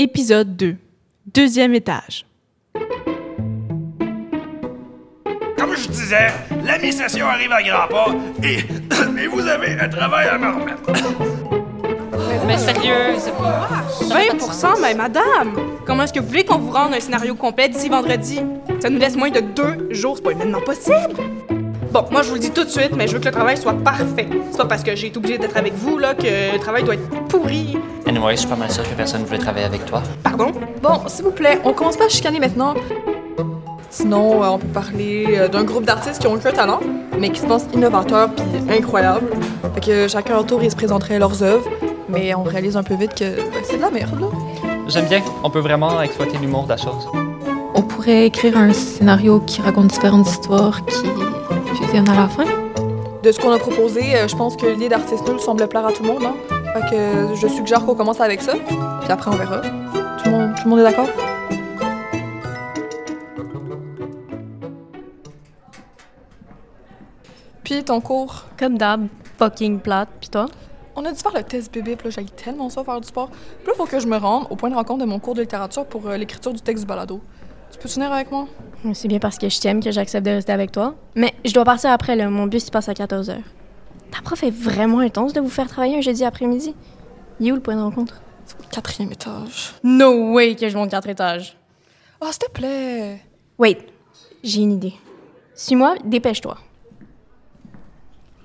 Épisode 2. Deuxième étage. Comme je disais, la mi-session arrive à grands pas et, et vous avez un travail à me remettre. Mais sérieux, c'est pas... 20% mais madame! Comment est-ce que vous voulez qu'on vous rende un scénario complet d'ici vendredi? Ça nous laisse moins de deux jours, c'est pas humainement possible! Bon, moi je vous le dis tout de suite, mais je veux que le travail soit parfait. C'est pas parce que j'ai été obligée d'être avec vous là que le travail doit être pourri. Anyway, je suis pas mal sûr que personne ne veut travailler avec toi. Pardon? Bon, s'il vous plaît, on commence pas à chicaner maintenant. Sinon, euh, on peut parler euh, d'un groupe d'artistes qui ont aucun talent, mais qui se pensent innovateurs puis incroyables. Fait que chacun leur tour, ils se présenteraient leurs œuvres, mais on réalise un peu vite que ben, c'est de la merde, là. J'aime bien, on peut vraiment exploiter l'humour de la chose. On pourrait écrire un scénario qui raconte différentes histoires qui fusionnent à la fin. De ce qu'on a proposé, euh, je pense que l'idée d'artiste nul semble plaire à tout le monde, hein. Fait que je suggère qu'on commence avec ça, puis après on verra. Tout le monde, tout le monde est d'accord? Puis ton cours, Comme d'hab, fucking plate. Pis toi? on a dû faire le test bébé, puis là j'ai tellement ça faire du sport. Puis là, faut que je me rende au point de rencontre de mon cours de littérature pour euh, l'écriture du texte du balado. Tu peux venir avec moi? C'est bien parce que je t'aime que j'accepte de rester avec toi. Mais je dois partir après, là. Mon bus il passe à 14h. Ta prof est vraiment intense de vous faire travailler un jeudi après-midi. Il est où le point de rencontre? Quatrième étage. No way que je monte quatre étages. Ah, s'il te plaît! Wait, j'ai une idée. Suis-moi, dépêche-toi.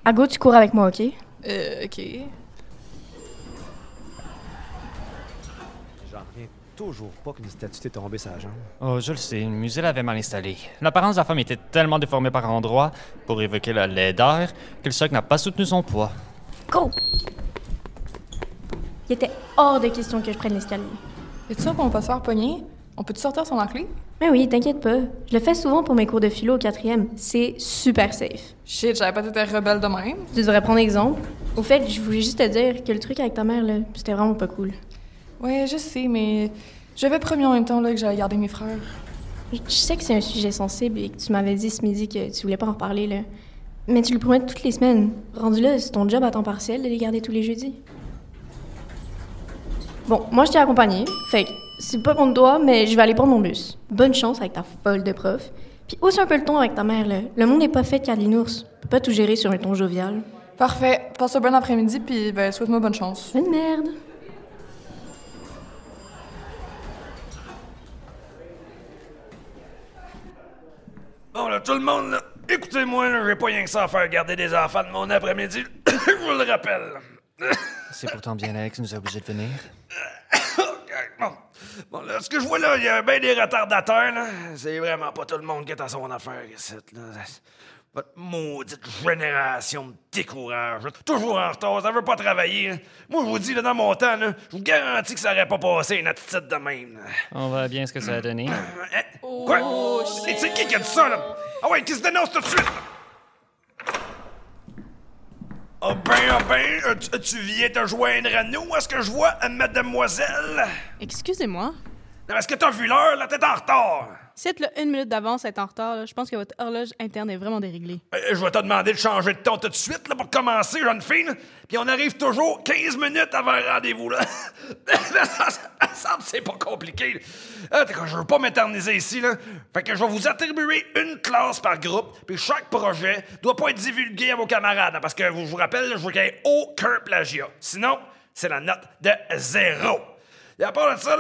Ago, tu cours avec moi, OK? Euh, ok. Toujours pas qu'une statue t'est tombée sa jambe. Oh, je le sais, le musée l'avait mal installé. L'apparence de la femme était tellement déformée par endroits pour évoquer la laideur que le socle n'a pas soutenu son poids. Go! Il était hors de question que je prenne l'escalier. Es-tu sûr qu'on va se faire pogner? On peut-tu sortir son enclé? Mais oui, t'inquiète pas. Je le fais souvent pour mes cours de philo au quatrième. C'est super safe. Shit, j'avais pas été rebelle de même. Tu devrais prendre exemple. Au fait, je voulais juste te dire que le truc avec ta mère, là, c'était vraiment pas cool. Ouais, je sais, mais j'avais promis en même temps là, que j'allais garder mes frères. Je je sais que c'est un sujet sensible et que tu m'avais dit ce midi que tu voulais pas en reparler, là. Mais tu le promets toutes les semaines. Rendu là, c'est ton job à temps partiel de les garder tous les jeudis. Bon, moi, je t'ai accompagné. Fait c'est pas contre toi, mais je vais aller prendre mon bus. Bonne chance avec ta folle de prof. Puis aussi un peu le ton avec ta mère, là. Le monde n'est pas fait l'ours. On peut pas tout gérer sur un ton jovial. Parfait. Passe un bon après-midi, puis ben, souhaite-moi bonne chance. Bonne merde. Tout le monde, là, écoutez-moi, j'ai pas rien que ça à faire garder des enfants de mon après-midi. je vous le rappelle. C'est pourtant bien Alex nous a obligés de venir. Ok, bon. Bon, là, ce que je vois là, il y a bien des retardataires, là. C'est vraiment pas tout le monde qui est à son affaire ici, là. Votre maudite génération me décourage. Toujours en retard, ça veut pas travailler. hein. Moi, je vous dis, là, dans mon temps, là, je vous garantis que ça aurait pas passé une attitude de même. là. On voit bien ce que ça a donné. Hein? Quoi? Et c'est qui qui a dit ça, là? Ah ouais, qui se dénonce tout de suite? Ah ben, ah ben, tu, tu viens te joindre à nous, est-ce que je vois, euh, mademoiselle? Excusez-moi. Non, est-ce que t'as vu l'heure, là? T'es en retard. Si être là une minute d'avance est en retard, je pense que votre horloge interne est vraiment déréglée. Euh, je vais te demander de changer de ton tout de suite, là, pour commencer, jeune fille. Puis on arrive toujours 15 minutes avant le rendez-vous, là. ça, c'est pas compliqué. Ah, je veux pas m'éterniser ici, là. Fait que je vais vous attribuer une classe par groupe, puis chaque projet doit pas être divulgué à vos camarades, parce que je vous rappelle, je veux qu'il n'y ait aucun plagiat. Sinon, c'est la note de zéro. Et à part de ça,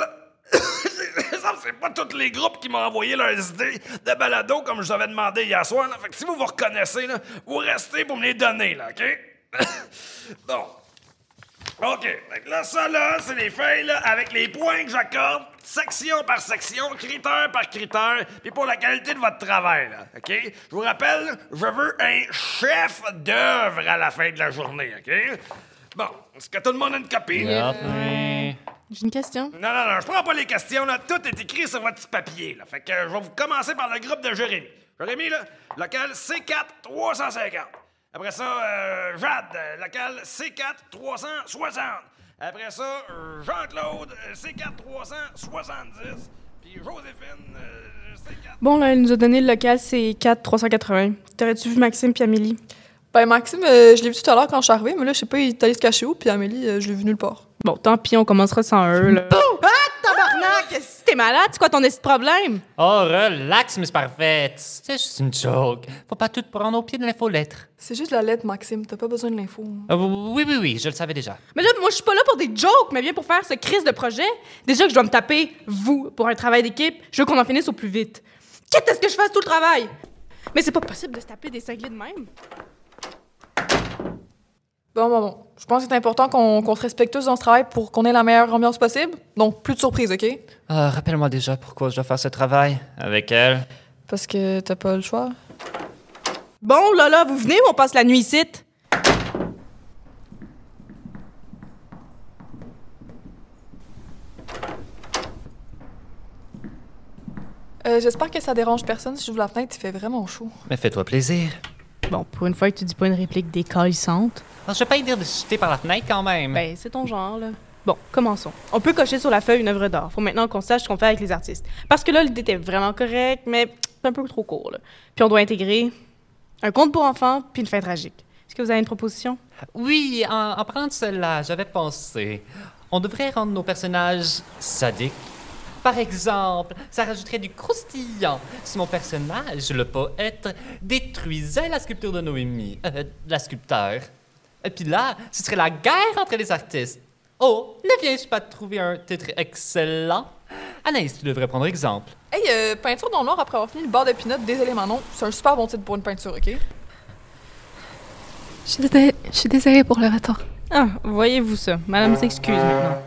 c'est pas tous les groupes qui m'ont envoyé leurs idées de balado comme je vous avais demandé hier soir. Fait que si vous vous reconnaissez, vous restez pour me les donner, OK? bon. OK. Là, ça, là, c'est les feuilles, là, avec les points que j'accorde, section par section, critère par critère, puis pour la qualité de votre travail, OK? Je vous rappelle, je veux un chef d'œuvre à la fin de la journée, OK? Bon, est-ce que tout le monde a une copie? Oui. J'ai une question. Non, non, non, je prends pas les questions, là. Tout est écrit sur votre petit papier, là. Fait que euh, je vais vous commencer par le groupe de Jérémy. Jérémy, là, local C4 350. Après ça, euh, Jade, local C4 360. Après ça, Jean-Claude, euh, C4 370. Puis Joséphine, euh, C4. Bon, là, elle nous a donné le local, c'est 4 380. T'aurais-tu vu Maxime puis Amélie? Ben, Maxime, euh, je l'ai vu tout à l'heure quand je suis arrivée, mais là, je sais pas, il est allé se cacher où, puis Amélie, euh, je l'ai vu nulle part. Bon, tant pis, on commencera sans eux, là. Ah, t'es malade? C'est quoi ton esti de problème? Oh, relax, Miss Parfaite. C'est juste une joke. Faut pas tout prendre au pied de l'infolettre. C'est juste la lettre, Maxime. T'as pas besoin de l'info. Euh, oui, oui, oui, je le savais déjà. Mais là, moi, je suis pas là pour des jokes, mais bien pour faire ce crise de projet. Déjà que je dois me taper, vous, pour un travail d'équipe, je veux qu'on en finisse au plus vite. Quitte à ce que je fasse tout le travail? Mais c'est pas possible de se taper des cinglés de même. Bon, bon, bon. Je pense que c'est important qu'on qu'on se respecte tous dans ce travail pour qu'on ait la meilleure ambiance possible. Donc, plus de surprises, OK? Ah, Rappelle-moi déjà pourquoi je dois faire ce travail avec elle. Parce que t'as pas le choix. Bon, là, là, vous venez ou on passe la nuit ici? Euh, J'espère que ça dérange personne si j'ouvre la fenêtre. Il fait vraiment chaud. Mais fais-toi plaisir. Bon, pour une fois que tu dis pas une réplique décalissante. Ah, je vais pas y dire de chuter par la fenêtre quand même. Ben, c'est ton genre, là. Bon, commençons. On peut cocher sur la feuille une œuvre d'art. Faut maintenant qu'on sache ce qu'on fait avec les artistes. Parce que là, l'idée était vraiment correcte, mais c'est un peu trop court, là. Puis on doit intégrer un conte pour enfants, puis une fin tragique. Est-ce que vous avez une proposition? Oui, en, en parlant de cela, j'avais pensé. On devrait rendre nos personnages sadiques. Par exemple, ça rajouterait du croustillant si mon personnage, le poète, détruisait la sculpture de Noémie, euh, la sculpteur. Et puis là, ce serait la guerre entre les artistes. Oh, ne viens-je pas de trouver un titre excellent? Anaïs, tu devrais prendre exemple. Hey, euh, peinture dans le noir après avoir fini le bar de pinot, désolé Manon. C'est un super bon titre pour une peinture, OK? Je suis désolée, je suis désolée pour le retard. Ah, voyez-vous ça. Madame s'excuse maintenant.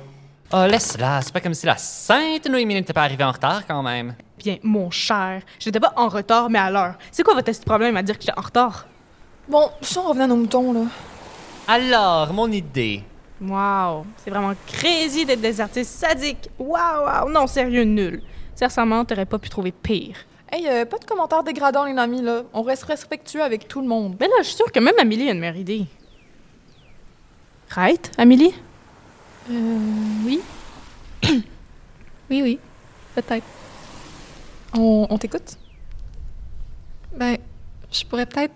Oh, laisse-la, c'est pas comme si la sainte Noémie n'était pas arrivée en retard quand même. Bien, mon cher, j'étais pas en retard, mais à l'heure. C'est quoi votre problème à dire que j'étais en retard? Bon, si on revenait à nos moutons, là. Alors, mon idée. Wow, c'est vraiment crazy d'être des artistes sadiques. Wow, wow, non, sérieux, nul. Sincèrement, t'aurais pas pu trouver pire. Hey, euh, pas de commentaires dégradants, les amis, là. On reste respectueux avec tout le monde. Mais là, je suis sûre que même Amélie a une meilleure idée. Right, Amélie? Euh, oui. oui, oui, peut-être. On, on t'écoute? Ben, je pourrais peut-être,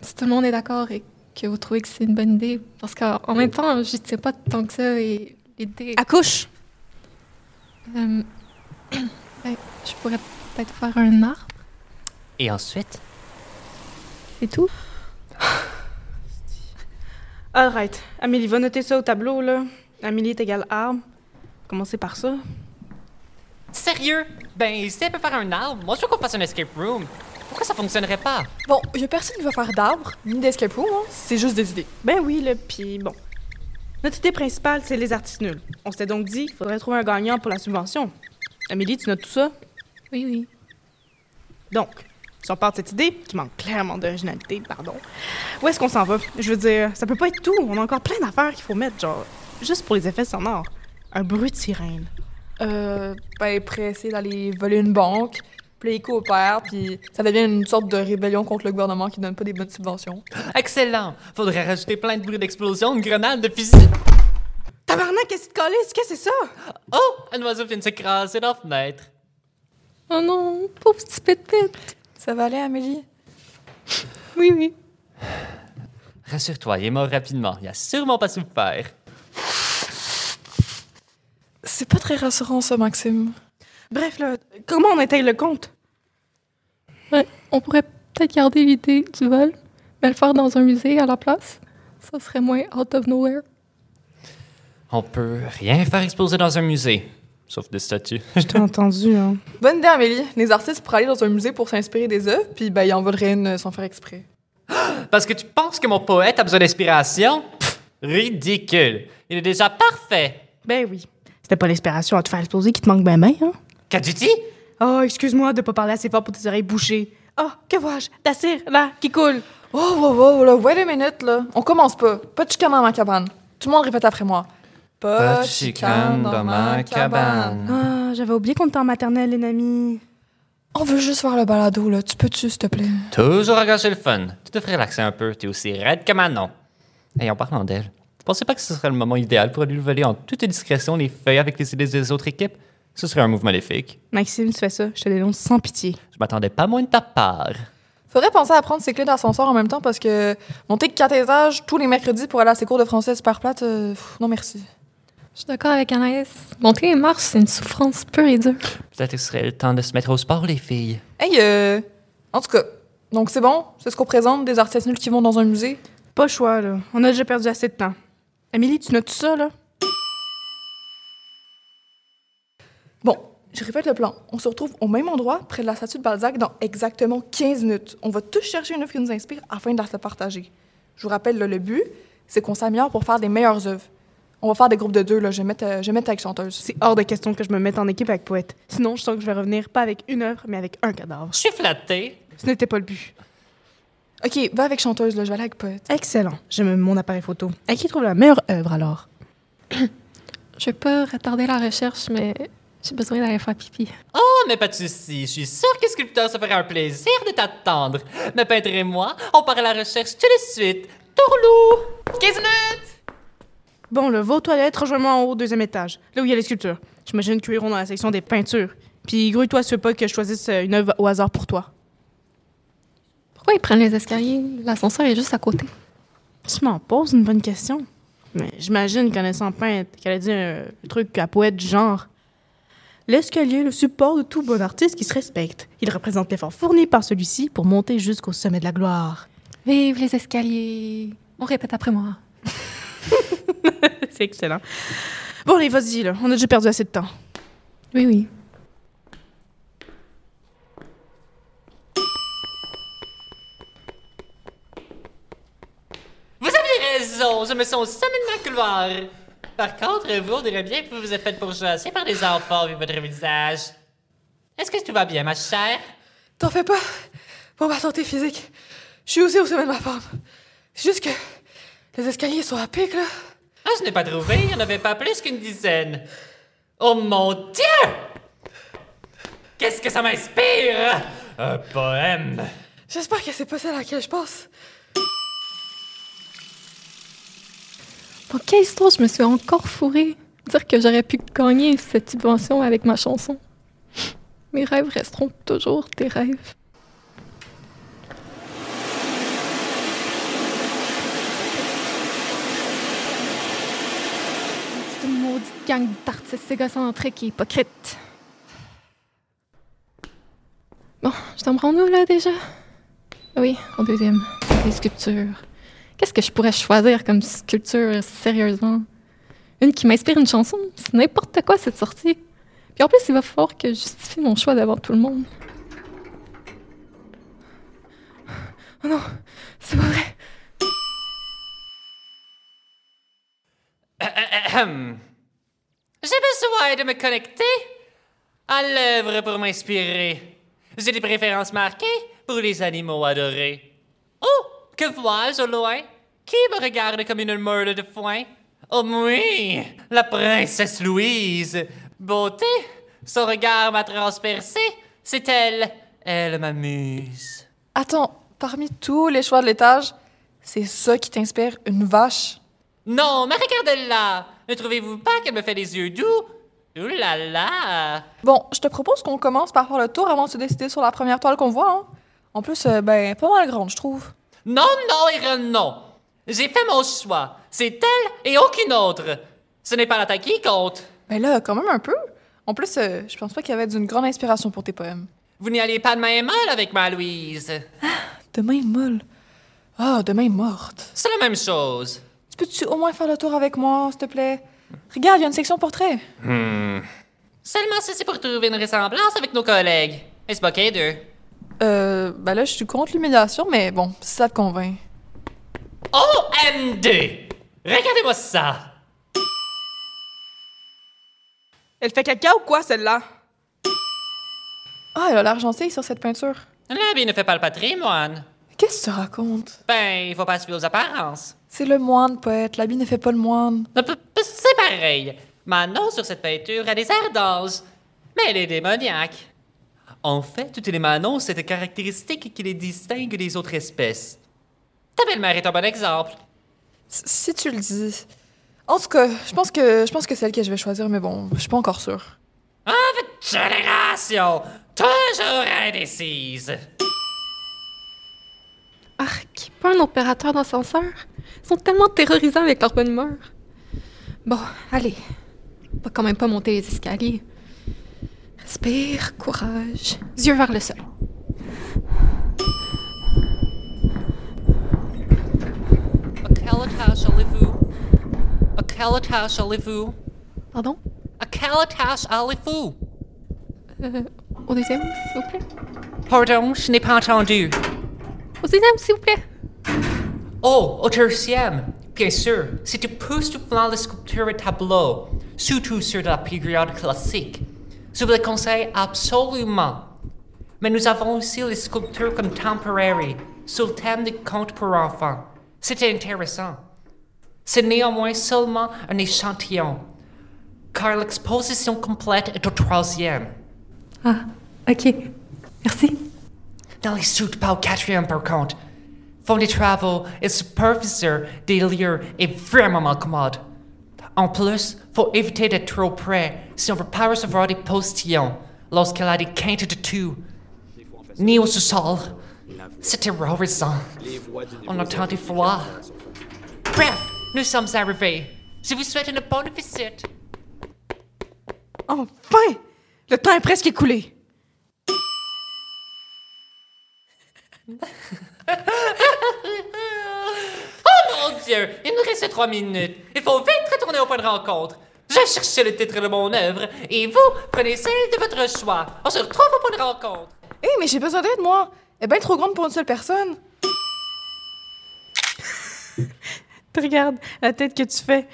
si tout le monde est d'accord et que vous trouvez que c'est une bonne idée, parce qu'en en même temps, je sais pas tant que ça et l'idée. Accouche! Euh, ben, je pourrais peut-être faire un arbre, Et ensuite? c'est tout? Alright, Amélie, va noter ça au tableau, là. Amélie est égale arbre. Commencez par ça. Sérieux? Ben, si elle peut faire un arbre, moi je veux qu'on fasse un escape room. Pourquoi ça fonctionnerait pas? Bon, y a personne qui va faire d'arbre, ni d'escape room, hein. C'est juste des idées. Ben oui, là, puis bon. Notre idée principale, c'est les artistes nuls. On s'était donc dit qu'il faudrait trouver un gagnant pour la subvention. Amélie, tu notes tout ça? Oui, oui. Donc, si on part de cette idée, qui manque clairement d'originalité, pardon, où est-ce qu'on s'en va? Je veux dire, ça peut pas être tout. On a encore plein d'affaires qu'il faut mettre, genre, juste pour les effets sonores. Un bruit de sirène. Euh, ben, pressé d'aller voler une banque, puis coopèrent, puis ça devient une sorte de rébellion contre le gouvernement qui donne pas des bonnes subventions. Excellent! Faudrait rajouter plein de bruits d'explosion, de grenades, de fusils. Tabarnak, qu'est-ce que tu colles? Qu'est-ce que c'est ça? Oh! Un oiseau vient de s'écraser dans la fenêtre. Oh non, pauvre petit pépite. Ça va aller, Amélie? Oui, oui. Rassure-toi, il est mort rapidement. Il a sûrement pas souffert. C'est pas très rassurant, ça, Maxime. Bref, là, comment on intègre le compte? Ouais, on pourrait peut-être garder l'idée du vol, mais le faire dans un musée à la place. Ça serait moins out of nowhere. On peut rien faire exploser dans un musée. Sauf des statues. T'as entendu, hein? Bonne idée, Amélie. Les artistes pourraient aller dans un musée pour s'inspirer des œuvres, puis ben, ils en voleraient une sans faire exprès. Parce que tu penses que mon poète a besoin d'inspiration? Pff, Ridicule. Il est déjà parfait. Ben oui. C'était pas l'inspiration à te faire exploser qui te manque ben ben, hein? Qu'as-tu dit? Oh, excuse-moi de pas parler assez fort pour tes oreilles bouchées. Oh, que vois-je? Ta cire, là, qui coule. Oh, wow, wow, là, wait a minute, là. On commence pas. Pas de chicane dans ma cabane. Tout le monde répète après moi. Pas de chicane dans ma cabane. Ah, j'avais oublié qu'on était en maternelle, les amis. On veut juste voir le balado, là. Tu peux-tu, s'il te plaît? Toujours à gâcher le fun. Tu devrais relaxer un peu. T'es aussi raide que Manon. Et en parlant d'elle, pensais pas que ce serait le moment idéal pour lui voler en toute discrétion les feuilles avec les idées des autres équipes? Ce serait un move maléfique. Maxime, tu fais ça, je te dénonce sans pitié. Je m'attendais pas moins de ta part. Faudrait penser à prendre ses clés d'ascenseur en même temps parce que monter quatre étages tous les mercredis pour aller à ses cours de français super plate, euh, pff, non merci. Je suis d'accord avec Anaïs. Monter les marches, c'est une souffrance pure et dure. Peut-être que ce serait le temps de se mettre au sport, les filles. Hey, euh. En tout cas, donc c'est bon? C'est ce qu'on présente, des artistes nuls qui vont dans un musée? Pas le choix, là. On a déjà perdu assez de temps. Amélie, tu notes ça, là? Bon, je répète le plan. On se retrouve au même endroit, près de la statue de Balzac, dans exactement 15 minutes. On va tous chercher une œuvre qui nous inspire afin de la se partager. Je vous rappelle, là, le but, c'est qu'on s'améliore pour faire des meilleures œuvres. On va faire des groupes de deux, là. Je vais mettre, euh, je vais mettre avec chanteuse. C'est hors de question que je me mette en équipe avec poète. Sinon, je sens que je vais revenir pas avec une œuvre, mais avec un cadavre. Je suis flattée. Ce n'était pas le but. OK, va avec chanteuse, là. Je vais aller avec poète. Excellent. J'aime mon appareil photo. À qui trouve la meilleure œuvre, alors? Je vais pas retarder la recherche, mais j'ai besoin d'aller faire pipi. Oh, mais pas de souci. Je suis sûre que sculpteur se ferait un plaisir de t'attendre. Me peintre et moi, on part à la recherche tout de suite. Tourlou! 15 minutes! Bon, le va aux toilettes, rejoins-moi en haut, deuxième étage, là où il y a les sculptures. J'imagine qu'ils iront dans la section des peintures. Puis grouille-toi veux pas que je choisisse euh, une œuvre au hasard pour toi. Pourquoi ils prennent les escaliers? L'ascenseur est juste à côté. Tu m'en poses une bonne question. Mais j'imagine, connaissant peintre, qu'elle a dit un truc à poète du genre. L'escalier est le support de tout bon artiste qui se respecte. Il représente l'effort fourni par celui-ci pour monter jusqu'au sommet de la gloire. Vive les escaliers! On répète après moi. C'est excellent. Bon, allez, vas-y, là. On a déjà perdu assez de temps. Oui, oui. Vous avez raison, je me sens au sommet de ma couloir. Par contre, vous, on dirait bien que vous vous êtes fait pourchasser par des enfants vu votre visage. Est-ce que tout va bien, ma chère? T'en fais pas pour ma santé physique. Je suis aussi au sommet de ma forme. C'est juste que les escaliers sont à pic, là. Ah, je n'ai pas trouvé, il n'y en avait pas plus qu'une dizaine. Oh mon Dieu! Qu'est-ce que ça m'inspire? Un poème. J'espère que c'est pas celle à laquelle je pense. Quelle histoire je me suis encore fourrée? Dire que j'aurais pu gagner cette subvention avec ma chanson? Mes rêves resteront toujours des rêves. C'est une maudite gang d'artistes égocentriques et hypocrites. Bon, je t'en prends où là déjà? Oui, au deuxième. Les sculptures. Qu'est-ce que je pourrais choisir comme sculpture sérieusement? Une qui m'inspire une chanson? C'est n'importe quoi cette sortie. Puis en plus, il va falloir que je justifie mon choix devant tout le monde. Oh non, c'est pas vrai. J'ai besoin de me connecter à l'œuvre pour m'inspirer. J'ai des préférences marquées pour les animaux adorés. Oh, que vois-je au loin? Qui me regarde comme une meule de foin? Oh oui, la princesse Louise. Beauté, son regard m'a transpercé. C'est elle. Elle m'amuse. Attends, parmi tous les choix de l'étage, c'est ça qui t'inspire une vache? Non, mais regardez-la. Ne trouvez-vous pas qu'elle me fait des yeux doux? Ouh là là! Bon, je te propose qu'on commence par faire le tour avant de se décider sur la première toile qu'on voit, hein? En plus, euh, ben, pas mal grande, je trouve. Non, non et non. J'ai fait mon choix. C'est elle et aucune autre. Ce n'est pas la taille qui compte. Ben là, quand même un peu. En plus, euh, je pense pas qu'il y avait d'une grande inspiration pour tes poèmes. Vous n'y allez pas de main molle avec ma Louise. De main molle. Ah, de main morte. C'est la même chose. Tu peux-tu au moins faire le tour avec moi, s'il te plaît? Regarde, il y a une section portrait. Seulement si c'est pour trouver une ressemblance avec nos collègues. Est-ce pas d'eux? Euh, ben là, je suis contre l'humiliation, mais bon, si ça te convainc. OMD! Regardez-moi ça! Elle fait caca ou quoi, celle-là? Ah, elle a l'air gentille sur cette peinture. L'habit ne fait pas le patrimoine. Qu'est-ce que tu racontes? Ben, il faut pas se fier aux apparences. C'est le moine, poète. L'habit ne fait pas le moine. C'est pareil. Manon, sur cette peinture, a des d'ange. Mais elle est démoniaque. En fait, toutes les Manons, c'est des caractéristiques qui les distinguent des autres espèces. Ta belle-mère est un bon exemple. Si tu le dis. En tout cas, je pense que je pense que c'est elle que je vais choisir, mais bon, je suis pas encore sûre. Ah, votre génération! Toujours indécise! Arc, pas un opérateur d'ascenseur? Ils sont tellement terrorisants avec leur bonne humeur. Bon, allez, On va quand même pas monter les escaliers. Respire, courage. Yeux vers le sol. À quel étage allez-vous? À quel étage allez-vous? Pardon? À quel étage allez-vous? Euh, au deuxième, s'il vous plaît. Pardon, je n'ai pas entendu. Au deuxième, s'il vous plaît. Oh, au tertième. Bien sûr, c'est époustouflant la sculpture et tableau, surtout sur la période classique. Je vous le conseille absolument. Mais nous avons aussi les sculptures contemporaines sur le thème des contes pour enfants. C'était intéressant. C'est néanmoins seulement un échantillon, car l'exposition complète est au troisième. Ah, ok. Merci. Dans les suites pas au quatrième par contre. Font des travaux et superviseur des lieux est vraiment mal commode. En plus, faut éviter d'être trop près si on veut pas recevoir des postillons lorsqu'elle a des quintes de tout. Ni au sous-sol. C'est terrorisant. On entend des fois. Bref, nous sommes arrivés. Je vous souhaite une bonne visite. Enfin! Le temps est presque écoulé. Oh mon Dieu, il nous reste trois minutes. Il faut vite retourner au point de rencontre. Je cherchais le titre de mon œuvre et vous prenez celle de votre choix. On se retrouve au point de rencontre. Hé, mais j'ai besoin d'aide, moi. Elle est bien trop grande pour une seule personne. Tu regardes la tête que tu fais.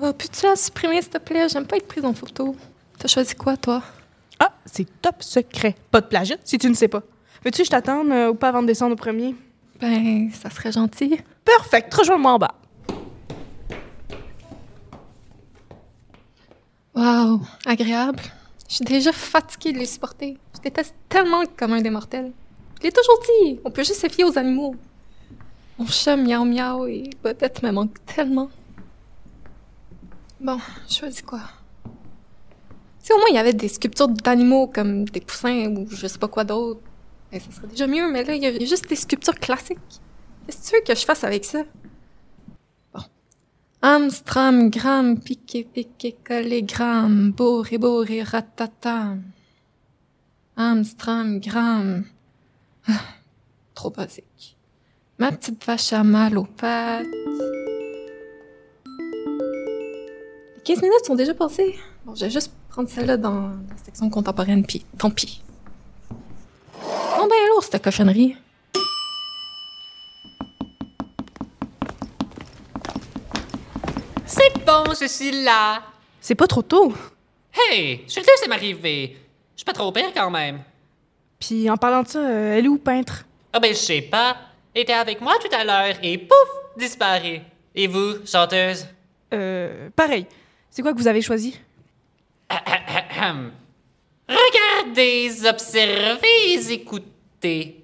Oh, peux-tu la supprimer, s'il te plaît? J'aime pas être prise en photo. T'as choisi quoi, toi? Ah, c'est top secret. Pas de plagiat, si tu ne sais pas. Veux-tu que je t'attende euh, ou pas avant de descendre au premier? Ben, ça serait gentil. Perfect, rejoins-moi en bas. Wow, agréable. Je suis déjà fatiguée de les supporter. Je déteste tellement le commun des mortels. Je l'ai toujours dit, on peut juste se fier aux animaux. Mon chat miaou miaou et Bodette me manque tellement. Bon, je choisis quoi? Si au moins il y avait des sculptures d'animaux comme des poussins ou je sais pas quoi d'autre, ben, ça serait déjà mieux, mais là, il y a juste des sculptures classiques. Qu'est-ce que tu veux que je fasse avec ça? Bon. Amstram, gram, piqué, piqué, collé, gram, bourré, bourré, ratata. Amstram, gram. Trop basique. Ma petite vache mal aux pattes. Les 15 minutes sont déjà passées. Bon, je vais juste prendre celle-là dans la section contemporaine, puis tant pis. Non, ben lourd, cette cochonnerie. C'est bon, je suis là. C'est pas trop tôt. Hey, je suis le deuxième arrivé. Je suis pas trop pire quand même. Puis en parlant de ça, euh, elle est où, peintre? Ah ben, je sais pas. Elle était avec moi tout à l'heure et pouf, disparu. Et vous, chanteuse? Euh, pareil. C'est quoi que vous avez choisi? Regardez, observez, écoutez.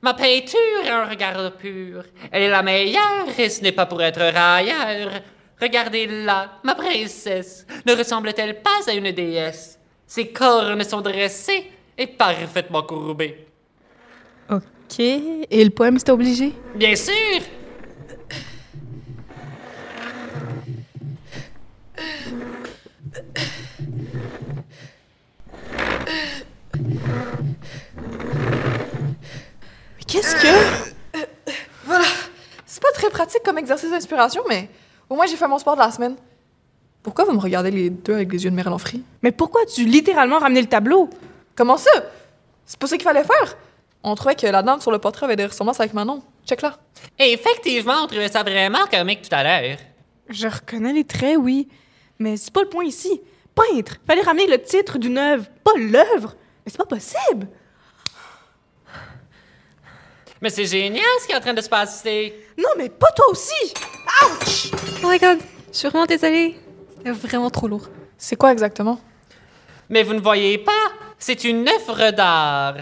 Ma peinture a un regard pur. Elle est la meilleure et ce n'est pas pour être railleur. Regardez-la, ma princesse. Ne ressemble-t-elle pas à une déesse? Ses cornes sont dressées et parfaitement courbées. OK. Et le poème, c'était obligé? Bien sûr! Mais qu'est-ce que? voilà. C'est pas très pratique comme exercice d'inspiration, mais au moins j'ai fait mon sport de la semaine. Pourquoi vous me regardez les deux avec des yeux de mélangerie? Mais pourquoi tu littéralement ramené le tableau? Comment ça? C'est pas ça qu'il fallait faire? On trouvait que la dame sur le portrait avait des ressemblances avec Manon. Check là. Et effectivement, on trouvait ça vraiment comique tout à l'heure. Je reconnais les traits, oui. Mais c'est pas le point ici. Peintre! Fallait ramener le titre d'une œuvre, pas l'œuvre! Mais c'est pas possible! Mais c'est génial ce qui est en train de se passer. Non, mais pas toi aussi! Ouch! Oh my god, je suis vraiment désolée. C'était vraiment trop lourd. C'est quoi exactement? Mais vous ne voyez pas, c'est une œuvre d'art.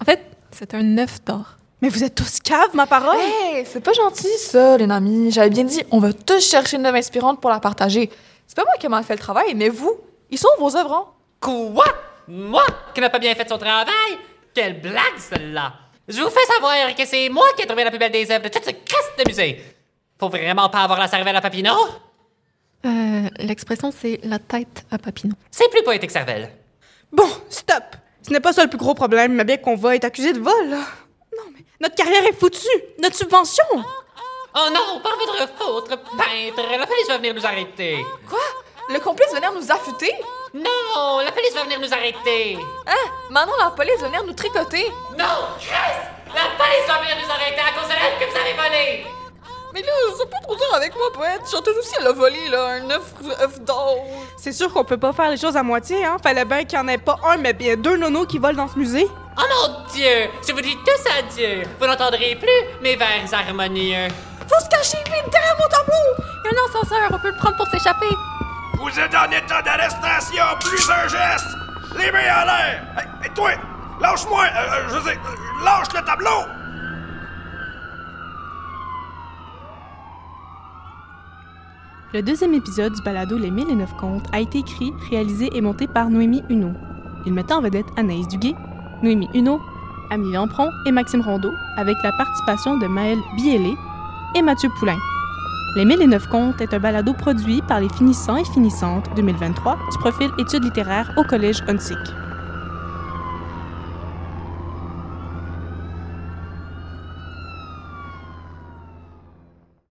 En fait, c'est un œuf d'or. Mais vous êtes tous caves, ma parole! Hey, c'est pas gentil ça, les amis. J'avais bien dit, on va tous chercher une œuvre inspirante pour la partager. C'est pas moi qui mal fait le travail, mais vous, ils sont vos œuvres, hein? Quoi? Moi qui n'a pas bien fait son travail? Quelle blague celle-là! Je vous fais savoir que c'est moi qui ai trouvé la plus belle des œuvres de toute ce casse de musée. Faut vraiment pas avoir la cervelle à Papineau? Euh, L'expression, c'est la tête à Papineau. C'est plus poétique, cervelle. Bon, stop! Ce n'est pas ça le plus gros problème, mais bien qu'on va être accusé de vol, là. Non, mais notre carrière est foutue! Notre subvention! Oh non, par votre faute, peintre, la police va venir nous arrêter. Quoi? Le complice venait nous affûter? Non, la police va venir nous arrêter. Hein? Maintenant, la police venait nous tricoter. Non, Chris! La police va venir nous arrêter à cause de l'œuf que vous avez volé. Mais là, c'est pas trop dur avec moi, poète. Chanteuse aussi, elle a volé, là, un œuf, œuf d'or. C'est sûr qu'on peut pas faire les choses à moitié, hein? Fallait bien qu'il y en ait pas un, mais bien deux nonos qui volent dans ce musée. Oh mon Dieu! Si vous dites tous adieu, vous n'entendrez plus mes vers harmonieux. Faut se cacher vite derrière mon tableau! Il y a un ascenseur, on peut le prendre pour s'échapper. Vous êtes en état d'arrestation, plus un geste! Les mains en l'air! Hey, hey, toi! Lâche-moi! Euh, euh, euh, lâche le tableau! Le deuxième épisode du balado Les Mille et Neuf Contes a été écrit, réalisé et monté par Noémie Huneau. Il mettait en vedette Anaïs Duguay, Noémie Huneau, Amélie Lampron et Maxime Rondeau, avec la participation de Maëlle Biellé et Mathieu Poulain. Les Mille et Neuf Contes est un balado produit par les finissants et finissantes 2023 du profil études littéraires au Collège Hunsick.